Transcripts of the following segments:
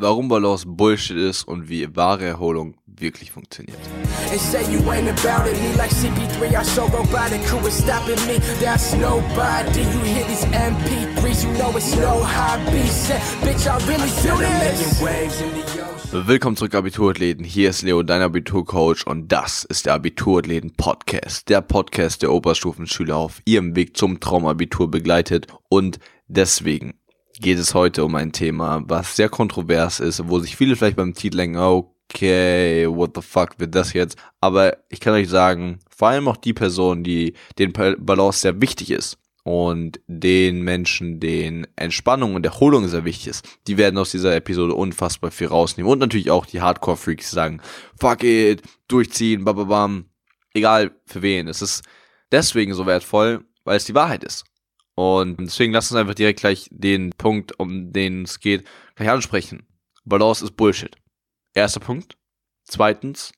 warum Balance Bullshit ist und wie wahre Erholung wirklich funktioniert. Willkommen zurück, Abiturathleten. Hier ist Leo, dein Abiturcoach, und das ist der Abiturathleten Podcast. Der Podcast, der Oberstufenschüler auf ihrem Weg zum Traumabitur begleitet. Und deswegen geht es heute um ein Thema, was sehr kontrovers ist, wo sich viele vielleicht beim Titel denken, okay, what the fuck wird das jetzt? Aber ich kann euch sagen, vor allem auch die Person, die den Balance sehr wichtig ist und den Menschen, den Entspannung und Erholung sehr wichtig ist, die werden aus dieser Episode unfassbar viel rausnehmen. Und natürlich auch die Hardcore-Freaks sagen, fuck it, durchziehen, bababam. Egal für wen. Es ist deswegen so wertvoll, weil es die Wahrheit ist. Und deswegen lasst uns einfach direkt gleich den Punkt, um den es geht, gleich ansprechen. Balance ist Bullshit. Erster Punkt. Zweitens,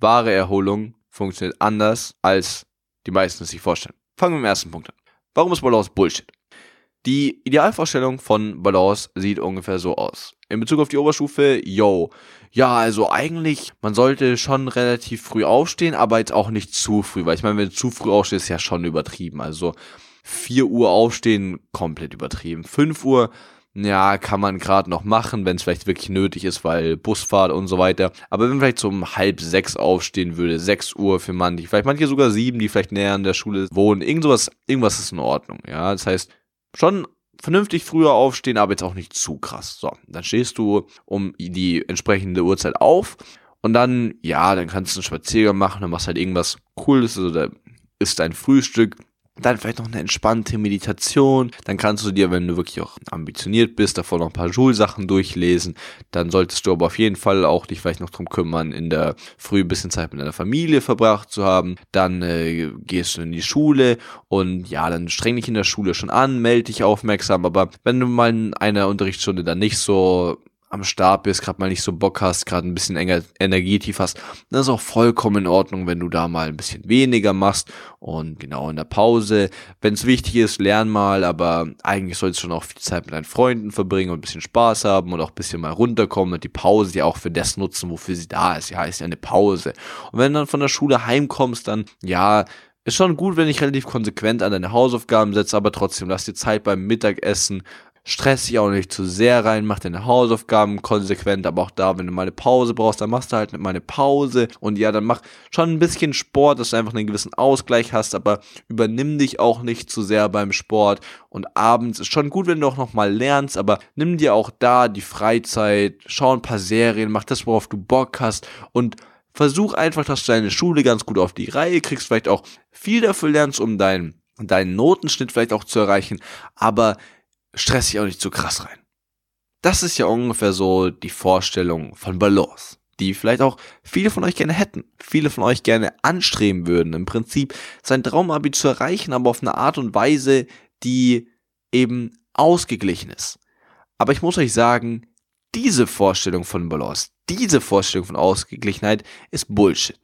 wahre Erholung funktioniert anders, als die meisten es sich vorstellen. Fangen wir mit dem ersten Punkt an. Warum ist Balance Bullshit? Die Idealvorstellung von Balance sieht ungefähr so aus. In Bezug auf die Oberstufe, yo, ja, also eigentlich, man sollte schon relativ früh aufstehen, aber jetzt auch nicht zu früh, weil ich meine, wenn du zu früh aufstehst, ist ja schon übertrieben. Also 4 Uhr aufstehen, komplett übertrieben. 5 Uhr, ja, kann man gerade noch machen, wenn es vielleicht wirklich nötig ist, weil Busfahrt und so weiter. Aber wenn vielleicht so um halb sechs aufstehen würde, 6 Uhr für manche, vielleicht manche sogar sieben, die vielleicht näher an der Schule wohnen, irgendwas, irgendwas ist in Ordnung, ja. Das heißt, schon vernünftig früher aufstehen, aber jetzt auch nicht zu krass. So, dann stehst du um die entsprechende Uhrzeit auf und dann, ja, dann kannst du einen Spaziergang machen, dann machst halt irgendwas Cooles oder isst dein Frühstück dann vielleicht noch eine entspannte Meditation. Dann kannst du dir, wenn du wirklich auch ambitioniert bist, davor noch ein paar Schulsachen durchlesen. Dann solltest du aber auf jeden Fall auch dich vielleicht noch drum kümmern, in der Früh ein bisschen Zeit mit deiner Familie verbracht zu haben. Dann äh, gehst du in die Schule und ja, dann streng dich in der Schule schon an, melde dich aufmerksam. Aber wenn du mal in einer Unterrichtsstunde dann nicht so am Start bist, gerade mal nicht so Bock hast, gerade ein bisschen enger Energietief hast, dann ist auch vollkommen in Ordnung, wenn du da mal ein bisschen weniger machst und genau in der Pause, wenn es wichtig ist, lern mal, aber eigentlich sollst du schon auch viel Zeit mit deinen Freunden verbringen und ein bisschen Spaß haben und auch ein bisschen mal runterkommen und die Pause ja auch für das nutzen, wofür sie da ist. Ja, ist ja eine Pause. Und wenn du dann von der Schule heimkommst, dann ja, ist schon gut, wenn ich relativ konsequent an deine Hausaufgaben setze, aber trotzdem lass dir Zeit beim Mittagessen, stress dich auch nicht zu sehr rein, mach deine Hausaufgaben konsequent, aber auch da, wenn du mal eine Pause brauchst, dann machst du halt mal eine Pause. Und ja, dann mach schon ein bisschen Sport, dass du einfach einen gewissen Ausgleich hast, aber übernimm dich auch nicht zu sehr beim Sport. Und abends ist schon gut, wenn du auch noch mal lernst, aber nimm dir auch da die Freizeit, schau ein paar Serien, mach das, worauf du Bock hast und versuch einfach, dass du deine Schule ganz gut auf die Reihe kriegst, vielleicht auch viel dafür lernst, um deinen deinen Notenschnitt vielleicht auch zu erreichen, aber stress dich auch nicht zu krass rein. Das ist ja ungefähr so die Vorstellung von Balance, die vielleicht auch viele von euch gerne hätten, viele von euch gerne anstreben würden, im Prinzip sein Traumabi zu erreichen, aber auf eine Art und Weise, die eben ausgeglichen ist. Aber ich muss euch sagen, diese Vorstellung von Balance, diese Vorstellung von Ausgeglichenheit ist Bullshit.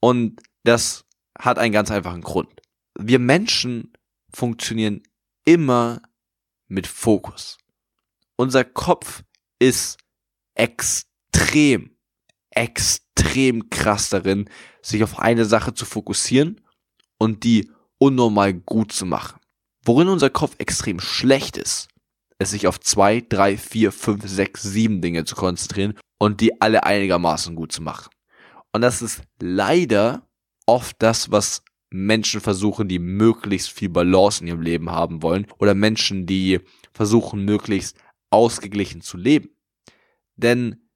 Und das hat einen ganz einfachen Grund. Wir Menschen funktionieren immer mit Fokus. Unser Kopf ist extrem, extrem krass darin, sich auf eine Sache zu fokussieren und die unnormal gut zu machen. Worin unser Kopf extrem schlecht ist, ist sich auf zwei, drei, vier, fünf, sechs, sieben Dinge zu konzentrieren und die alle einigermaßen gut zu machen. Und das ist leider oft das, was Menschen versuchen, die möglichst viel Balance in ihrem Leben haben wollen oder Menschen, die versuchen, möglichst ausgeglichen zu leben. Denn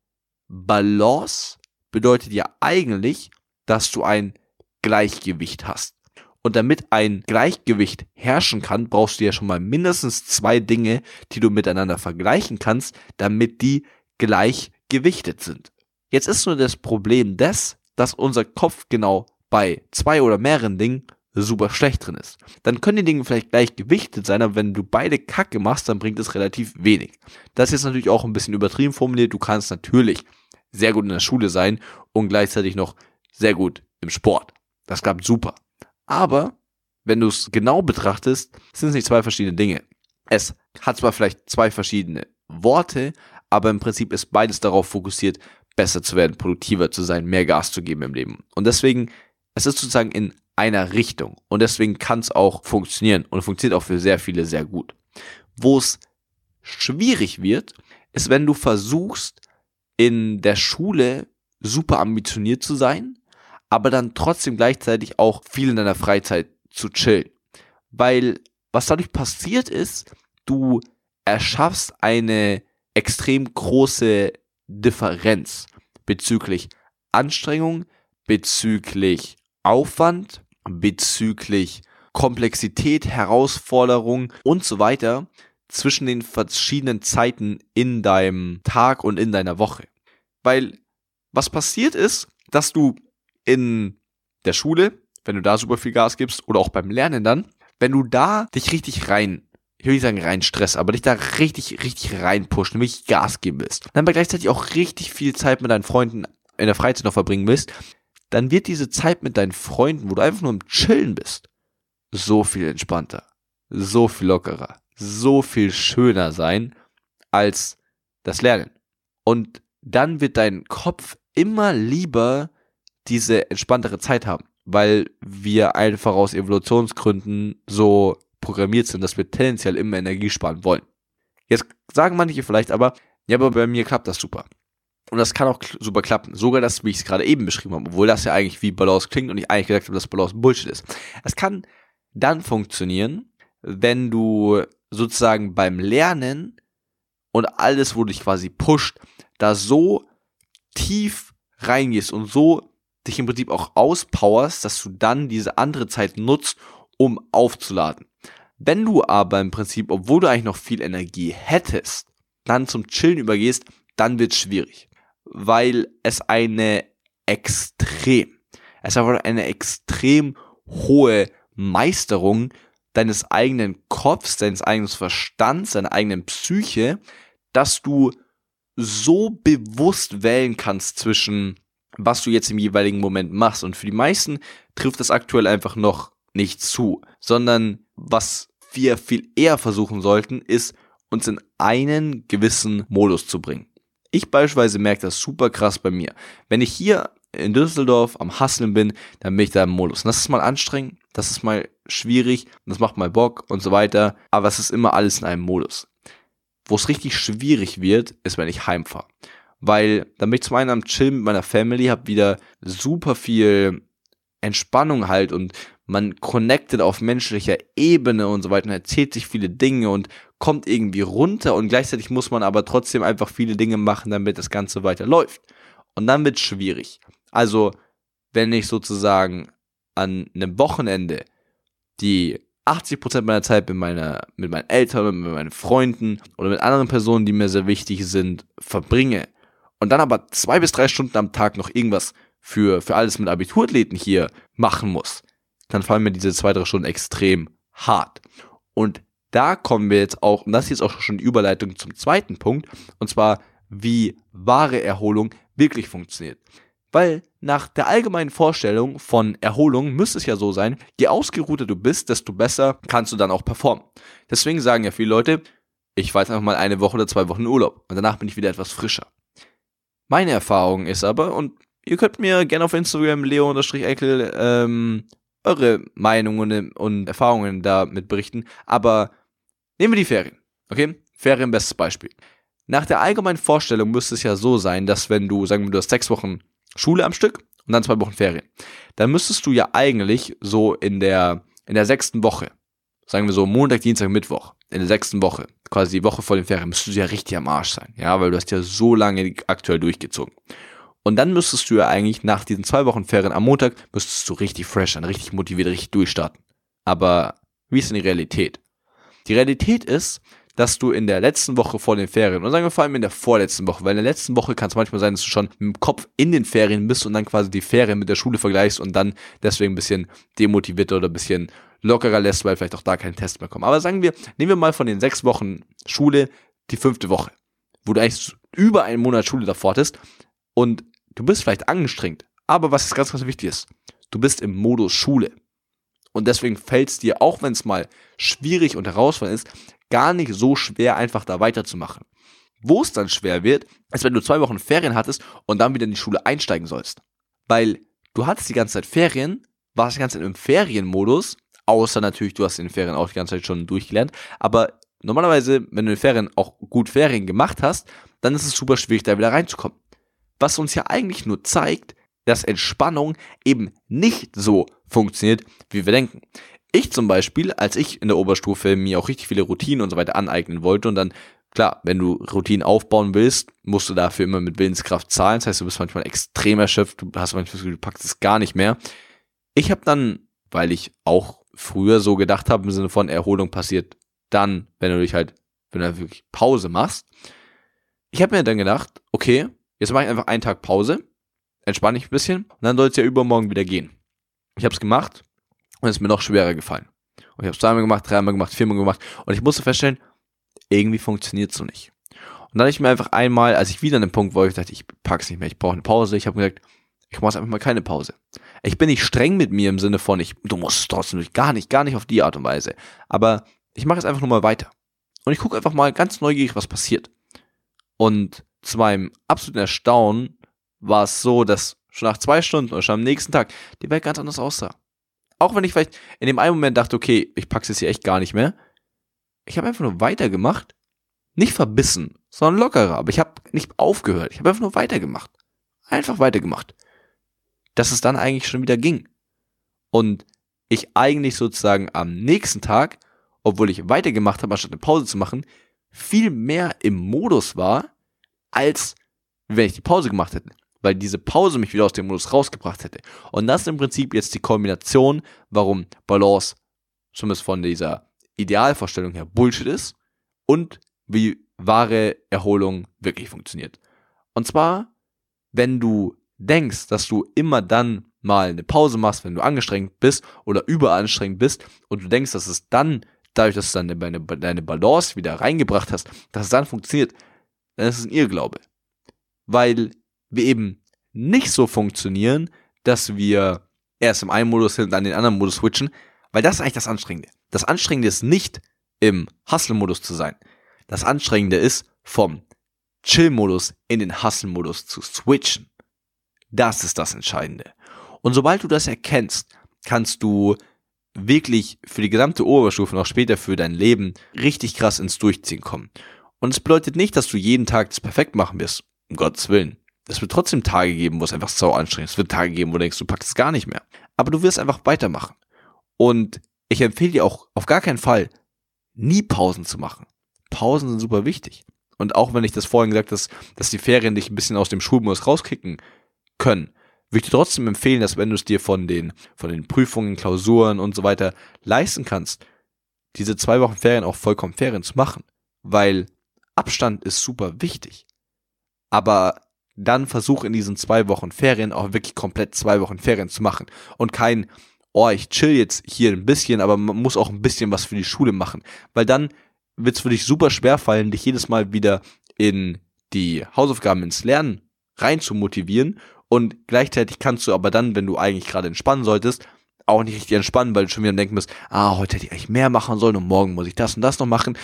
Balance bedeutet ja eigentlich, dass du ein Gleichgewicht hast. Und damit ein Gleichgewicht herrschen kann, brauchst du ja schon mal mindestens zwei Dinge, die du miteinander vergleichen kannst, damit die gleichgewichtet sind. Jetzt ist nur das Problem das, dass unser Kopf genau bei zwei oder mehreren Dingen super schlecht drin ist. Dann können die Dinge vielleicht gleich gewichtet sein, aber wenn du beide Kacke machst, dann bringt es relativ wenig. Das ist jetzt natürlich auch ein bisschen übertrieben formuliert. Du kannst natürlich sehr gut in der Schule sein und gleichzeitig noch sehr gut im Sport. Das klappt super. Aber wenn du es genau betrachtest, sind es nicht zwei verschiedene Dinge. Es hat zwar vielleicht zwei verschiedene Worte, aber im Prinzip ist beides darauf fokussiert, besser zu werden, produktiver zu sein, mehr Gas zu geben im Leben. Und deswegen, es ist sozusagen in einer Richtung und deswegen kann es auch funktionieren und funktioniert auch für sehr viele sehr gut. Wo es schwierig wird, ist, wenn du versuchst, in der Schule super ambitioniert zu sein, aber dann trotzdem gleichzeitig auch viel in deiner Freizeit zu chillen. Weil was dadurch passiert ist, du erschaffst eine extrem große Differenz bezüglich Anstrengung, bezüglich Aufwand, bezüglich Komplexität, Herausforderung und so weiter zwischen den verschiedenen Zeiten in deinem Tag und in deiner Woche. Weil was passiert ist, dass du in der Schule, wenn du da super viel Gas gibst oder auch beim Lernen dann, wenn du da dich richtig rein, ich will nicht sagen rein Stress, aber dich da richtig, richtig reinpushen, nämlich Gas geben willst, dann aber gleichzeitig auch richtig viel Zeit mit deinen Freunden in der Freizeit noch verbringen willst, dann wird diese Zeit mit deinen Freunden, wo du einfach nur im Chillen bist, so viel entspannter, so viel lockerer, so viel schöner sein als das Lernen. Und dann wird dein Kopf immer lieber diese entspanntere Zeit haben, weil wir einfach aus Evolutionsgründen so programmiert sind, dass wir tendenziell immer Energie sparen wollen. Jetzt sagen manche vielleicht aber, ja, aber bei mir klappt das super. Und das kann auch super klappen. Sogar das, wie ich es gerade eben beschrieben habe, obwohl das ja eigentlich wie Balance klingt und ich eigentlich gesagt habe, dass Balance Bullshit ist. Es kann dann funktionieren, wenn du sozusagen beim Lernen und alles, wo dich quasi pusht, da so tief reingehst und so dich im Prinzip auch auspowerst, dass du dann diese andere Zeit nutzt, um aufzuladen. Wenn du aber im Prinzip, obwohl du eigentlich noch viel Energie hättest, dann zum Chillen übergehst, dann wird schwierig. Weil es eine extrem, es einfach eine extrem hohe Meisterung deines eigenen Kopfs, deines eigenen Verstands, deiner eigenen Psyche, dass du so bewusst wählen kannst zwischen was du jetzt im jeweiligen Moment machst. Und für die meisten trifft das aktuell einfach noch nicht zu, sondern was wir viel eher versuchen sollten, ist uns in einen gewissen Modus zu bringen. Ich beispielsweise merke das super krass bei mir. Wenn ich hier in Düsseldorf am Hasseln bin, dann bin ich da im Modus. Und das ist mal anstrengend, das ist mal schwierig, das macht mal Bock und so weiter, aber es ist immer alles in einem Modus. Wo es richtig schwierig wird, ist, wenn ich heimfahre. Weil dann bin ich zum einen am Chillen mit meiner Family, hab wieder super viel Entspannung halt und man connectet auf menschlicher Ebene und so weiter und erzählt sich viele Dinge und kommt irgendwie runter und gleichzeitig muss man aber trotzdem einfach viele Dinge machen, damit das Ganze weiter läuft. Und dann wird es schwierig. Also, wenn ich sozusagen an einem Wochenende die 80% meiner Zeit mit, meiner, mit meinen Eltern, mit meinen Freunden oder mit anderen Personen, die mir sehr wichtig sind, verbringe und dann aber zwei bis drei Stunden am Tag noch irgendwas für, für alles mit Abiturathleten hier machen muss, dann fallen mir diese zwei, drei Stunden extrem hart. Und da kommen wir jetzt auch, und das ist jetzt auch schon die Überleitung zum zweiten Punkt, und zwar, wie wahre Erholung wirklich funktioniert. Weil nach der allgemeinen Vorstellung von Erholung müsste es ja so sein, je ausgeruhter du bist, desto besser kannst du dann auch performen. Deswegen sagen ja viele Leute, ich weiß einfach mal eine Woche oder zwei Wochen Urlaub und danach bin ich wieder etwas frischer. Meine Erfahrung ist aber, und ihr könnt mir gerne auf Instagram leo-eckel ähm, eure Meinungen und Erfahrungen damit berichten, aber nehmen wir die Ferien, okay? Ferien bestes Beispiel. Nach der allgemeinen Vorstellung müsste es ja so sein, dass wenn du, sagen wir, du hast sechs Wochen Schule am Stück und dann zwei Wochen Ferien. Dann müsstest du ja eigentlich so in der, in der sechsten Woche, sagen wir so Montag, Dienstag, Mittwoch, in der sechsten Woche, quasi die Woche vor den Ferien, müsstest du ja richtig am Arsch sein, ja, weil du hast ja so lange aktuell durchgezogen. Und dann müsstest du ja eigentlich nach diesen zwei Wochen Ferien am Montag, müsstest du richtig fresh sein, richtig motiviert, richtig durchstarten. Aber wie ist denn die Realität? Die Realität ist, dass du in der letzten Woche vor den Ferien, und sagen wir vor allem in der vorletzten Woche, weil in der letzten Woche kann es manchmal sein, dass du schon dem Kopf in den Ferien bist und dann quasi die Ferien mit der Schule vergleichst und dann deswegen ein bisschen demotivierter oder ein bisschen lockerer lässt, weil vielleicht auch da kein Test mehr kommt. Aber sagen wir, nehmen wir mal von den sechs Wochen Schule die fünfte Woche, wo du eigentlich über einen Monat Schule davor hattest und du bist vielleicht angestrengt. Aber was ist ganz, ganz wichtig ist, du bist im Modus Schule. Und deswegen fällt es dir, auch wenn es mal schwierig und herausfordernd ist, gar nicht so schwer, einfach da weiterzumachen. Wo es dann schwer wird, ist, wenn du zwei Wochen Ferien hattest und dann wieder in die Schule einsteigen sollst. Weil du hattest die ganze Zeit Ferien, warst die ganze Zeit im Ferienmodus, außer natürlich, du hast in den Ferien auch die ganze Zeit schon durchgelernt, aber normalerweise, wenn du in den Ferien auch gut Ferien gemacht hast, dann ist es super schwierig, da wieder reinzukommen. Was uns ja eigentlich nur zeigt, dass Entspannung eben nicht so funktioniert, wie wir denken. Ich zum Beispiel, als ich in der Oberstufe mir auch richtig viele Routinen und so weiter aneignen wollte und dann, klar, wenn du Routinen aufbauen willst, musst du dafür immer mit Willenskraft zahlen. Das heißt, du bist manchmal extrem erschöpft, du hast manchmal das Gefühl, du packst es gar nicht mehr. Ich habe dann, weil ich auch früher so gedacht habe, im Sinne von Erholung passiert dann, wenn du dich halt, wenn du wirklich Pause machst. Ich habe mir dann gedacht, okay, jetzt mache ich einfach einen Tag Pause, entspanne ich ein bisschen und dann soll es ja übermorgen wieder gehen. Ich habe es gemacht und es ist mir noch schwerer gefallen. Und ich habe es zweimal gemacht, dreimal gemacht, viermal gemacht und ich musste feststellen, irgendwie funktioniert so nicht. Und dann habe ich mir einfach einmal, als ich wieder an dem Punkt war, ich dachte, ich pack's nicht mehr, ich brauche eine Pause, ich habe gesagt, ich mache einfach mal keine Pause. Ich bin nicht streng mit mir im Sinne von, ich, du musst es trotzdem durch, gar nicht, gar nicht auf die Art und Weise. Aber ich mache es einfach nur mal weiter. Und ich gucke einfach mal ganz neugierig, was passiert. Und zu meinem absoluten Erstaunen war es so, dass schon nach zwei Stunden oder schon am nächsten Tag die Welt ganz anders aussah. Auch wenn ich vielleicht in dem einen Moment dachte, okay, ich pack's jetzt hier echt gar nicht mehr. Ich habe einfach nur weitergemacht. Nicht verbissen, sondern lockerer. Aber ich habe nicht aufgehört. Ich habe einfach nur weitergemacht. Einfach weitergemacht. Dass es dann eigentlich schon wieder ging. Und ich eigentlich sozusagen am nächsten Tag, obwohl ich weitergemacht habe, anstatt eine Pause zu machen, viel mehr im Modus war, als wenn ich die Pause gemacht hätte weil diese Pause mich wieder aus dem Modus rausgebracht hätte. Und das ist im Prinzip jetzt die Kombination, warum Balance zumindest von dieser Idealvorstellung her Bullshit ist und wie wahre Erholung wirklich funktioniert. Und zwar, wenn du denkst, dass du immer dann mal eine Pause machst, wenn du angestrengt bist oder überanstrengend bist und du denkst, dass es dann, dadurch, dass du dann deine, deine Balance wieder reingebracht hast, dass es dann funktioniert, dann ist es ein Irrglaube. Weil wir eben nicht so funktionieren, dass wir erst im einen Modus sind und dann den anderen Modus switchen, weil das ist eigentlich das Anstrengende. Das Anstrengende ist nicht im Hustle-Modus zu sein. Das Anstrengende ist vom Chill-Modus in den Hustle-Modus zu switchen. Das ist das Entscheidende. Und sobald du das erkennst, kannst du wirklich für die gesamte Oberstufe und auch später für dein Leben richtig krass ins Durchziehen kommen. Und es bedeutet nicht, dass du jeden Tag das perfekt machen wirst. Um Gottes Willen es wird trotzdem Tage geben, wo es einfach sau anstrengend ist. Es wird Tage geben, wo du denkst, du packst es gar nicht mehr. Aber du wirst einfach weitermachen. Und ich empfehle dir auch auf gar keinen Fall, nie Pausen zu machen. Pausen sind super wichtig. Und auch wenn ich das vorhin gesagt habe, dass, dass die Ferien dich ein bisschen aus dem Schulmodus rauskicken können, würde ich dir trotzdem empfehlen, dass wenn du es dir von den, von den Prüfungen, Klausuren und so weiter leisten kannst, diese zwei Wochen Ferien auch vollkommen Ferien zu machen. Weil Abstand ist super wichtig. Aber dann versuch in diesen zwei Wochen Ferien auch wirklich komplett zwei Wochen Ferien zu machen. Und kein, oh, ich chill jetzt hier ein bisschen, aber man muss auch ein bisschen was für die Schule machen, weil dann wird es für dich super schwer fallen, dich jedes Mal wieder in die Hausaufgaben ins Lernen rein zu motivieren. Und gleichzeitig kannst du aber dann, wenn du eigentlich gerade entspannen solltest, auch nicht richtig entspannen, weil du schon wieder denken musst, ah, heute hätte ich eigentlich mehr machen sollen und morgen muss ich das und das noch machen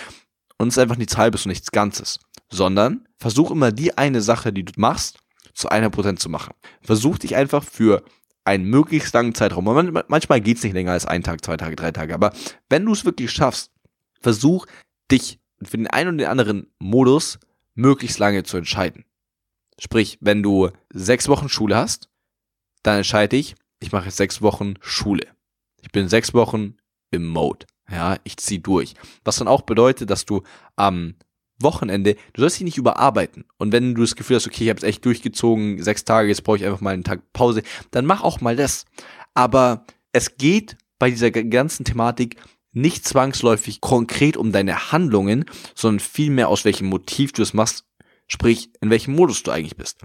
und es ist einfach nichts Halbes und nichts Ganzes sondern versuch immer die eine Sache, die du machst, zu einer Prozent zu machen. Versuch dich einfach für einen möglichst langen Zeitraum. Manchmal geht's nicht länger als ein Tag, zwei Tage, drei Tage. Aber wenn du es wirklich schaffst, versuch dich für den einen und den anderen Modus möglichst lange zu entscheiden. Sprich, wenn du sechs Wochen Schule hast, dann entscheide ich, ich mache jetzt sechs Wochen Schule. Ich bin sechs Wochen im Mode. Ja, ich zieh durch. Was dann auch bedeutet, dass du am Wochenende, du sollst dich nicht überarbeiten. Und wenn du das Gefühl hast, okay, ich habe es echt durchgezogen, sechs Tage, jetzt brauche ich einfach mal einen Tag Pause, dann mach auch mal das. Aber es geht bei dieser ganzen Thematik nicht zwangsläufig konkret um deine Handlungen, sondern vielmehr aus welchem Motiv du es machst, sprich, in welchem Modus du eigentlich bist.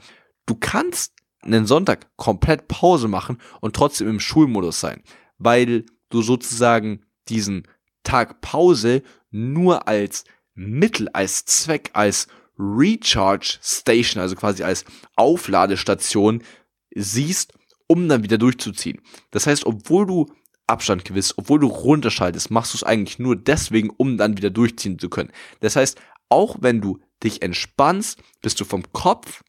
Du kannst einen Sonntag komplett Pause machen und trotzdem im Schulmodus sein, weil du sozusagen diesen Tag Pause nur als Mittel, als Zweck, als Recharge Station, also quasi als Aufladestation siehst, um dann wieder durchzuziehen. Das heißt, obwohl du Abstand gewiss, obwohl du runterschaltest, machst du es eigentlich nur deswegen, um dann wieder durchziehen zu können. Das heißt, auch wenn du dich entspannst, bist du vom Kopf,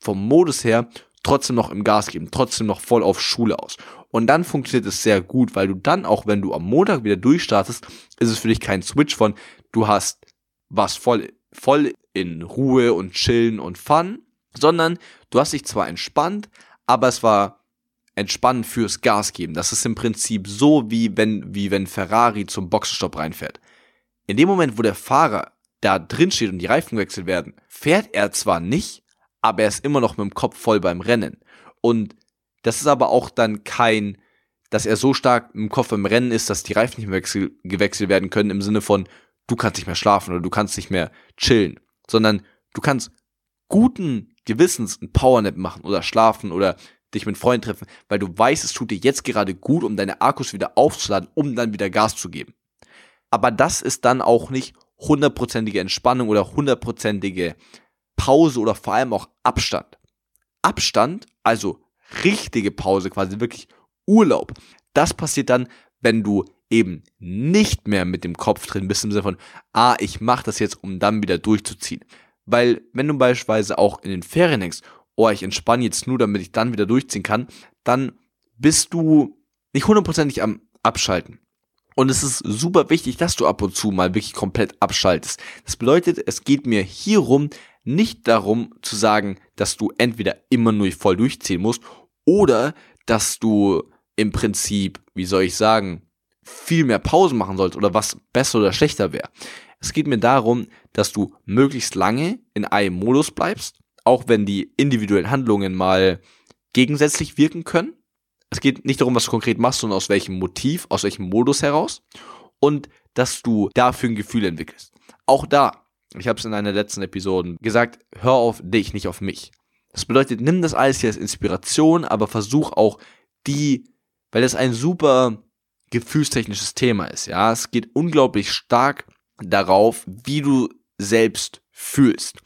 vom Modus her trotzdem noch im Gas geben, trotzdem noch voll auf Schule aus. Und dann funktioniert es sehr gut, weil du dann auch, wenn du am Montag wieder durchstartest, ist es für dich kein Switch von, du hast was voll, voll in Ruhe und Chillen und Fun, sondern du hast dich zwar entspannt, aber es war entspannend fürs Gas geben. Das ist im Prinzip so, wie wenn, wie wenn Ferrari zum Boxenstopp reinfährt. In dem Moment, wo der Fahrer da drin steht und die Reifen gewechselt werden, fährt er zwar nicht, aber er ist immer noch mit dem Kopf voll beim Rennen. Und das ist aber auch dann kein, dass er so stark im Kopf beim Rennen ist, dass die Reifen nicht mehr wechsel, gewechselt werden können im Sinne von, du kannst nicht mehr schlafen oder du kannst nicht mehr chillen, sondern du kannst guten Gewissens ein Powernap machen oder schlafen oder dich mit Freunden treffen, weil du weißt, es tut dir jetzt gerade gut, um deine Akkus wieder aufzuladen, um dann wieder Gas zu geben. Aber das ist dann auch nicht hundertprozentige Entspannung oder hundertprozentige Pause oder vor allem auch Abstand. Abstand, also richtige Pause, quasi wirklich Urlaub, das passiert dann, wenn du eben nicht mehr mit dem Kopf drin bist im Sinne von, ah, ich mache das jetzt, um dann wieder durchzuziehen. Weil wenn du beispielsweise auch in den Ferien denkst, oh, ich entspanne jetzt nur, damit ich dann wieder durchziehen kann, dann bist du nicht hundertprozentig am Abschalten. Und es ist super wichtig, dass du ab und zu mal wirklich komplett abschaltest. Das bedeutet, es geht mir hierum nicht darum zu sagen, dass du entweder immer nur voll durchziehen musst oder dass du im Prinzip, wie soll ich sagen, viel mehr Pausen machen sollst oder was besser oder schlechter wäre. Es geht mir darum, dass du möglichst lange in einem Modus bleibst, auch wenn die individuellen Handlungen mal gegensätzlich wirken können. Es geht nicht darum, was du konkret machst, sondern aus welchem Motiv, aus welchem Modus heraus. Und dass du dafür ein Gefühl entwickelst. Auch da, ich habe es in einer letzten Episoden gesagt, hör auf dich, nicht auf mich. Das bedeutet, nimm das alles hier als Inspiration, aber versuch auch die, weil das ein super gefühlstechnisches Thema ist, ja. Es geht unglaublich stark darauf, wie du selbst fühlst.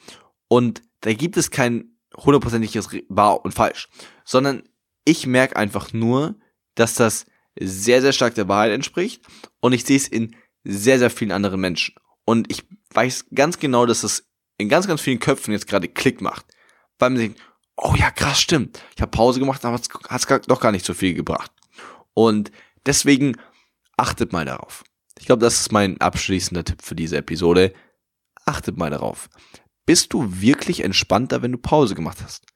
Und da gibt es kein hundertprozentiges wahr und falsch, sondern ich merke einfach nur, dass das sehr, sehr stark der Wahrheit entspricht und ich sehe es in sehr, sehr vielen anderen Menschen. Und ich weiß ganz genau, dass es in ganz, ganz vielen Köpfen jetzt gerade Klick macht. Weil man denkt, oh ja, krass, stimmt. Ich habe Pause gemacht, aber es hat doch gar nicht so viel gebracht. Und deswegen achtet mal darauf. Ich glaube, das ist mein abschließender Tipp für diese Episode. Achtet mal darauf. Bist du wirklich entspannter, wenn du Pause gemacht hast?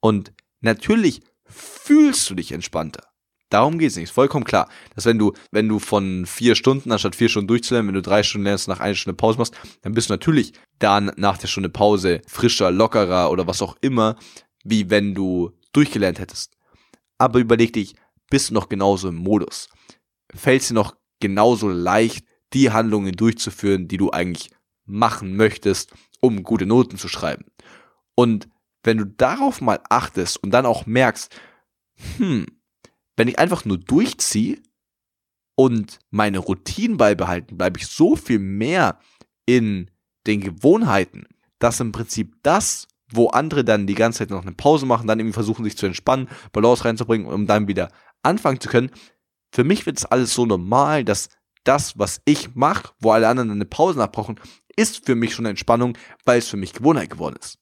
Und natürlich fühlst du dich entspannter. Darum geht's nicht. Ist vollkommen klar, dass wenn du, wenn du von vier Stunden anstatt vier Stunden durchzulernen, wenn du drei Stunden lernst, nach einer Stunde Pause machst, dann bist du natürlich dann nach der Stunde Pause frischer, lockerer oder was auch immer, wie wenn du durchgelernt hättest. Aber überleg dich, bist du noch genauso im Modus? Fällt es dir noch genauso leicht, die Handlungen durchzuführen, die du eigentlich machen möchtest, um gute Noten zu schreiben? Und wenn du darauf mal achtest und dann auch merkst, hm, wenn ich einfach nur durchziehe und meine Routinen beibehalten, bleibe ich so viel mehr in den Gewohnheiten, dass im Prinzip das, wo andere dann die ganze Zeit noch eine Pause machen, dann irgendwie versuchen, sich zu entspannen, Balance reinzubringen, um dann wieder anfangen zu können. Für mich wird es alles so normal, dass das, was ich mache, wo alle anderen eine Pause nachbrauchen, ist für mich schon Entspannung, weil es für mich Gewohnheit geworden ist.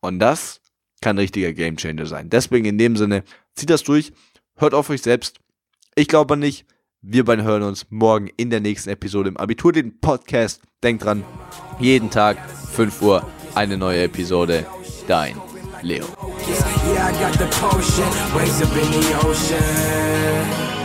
Und das kann ein richtiger Gamechanger sein. Deswegen in dem Sinne, zieht das durch, hört auf euch selbst. Ich glaube nicht. Wir beiden hören uns morgen in der nächsten Episode im Abitur, den Podcast. Denkt dran, jeden Tag 5 Uhr eine neue Episode. Dein Leo. Yeah, I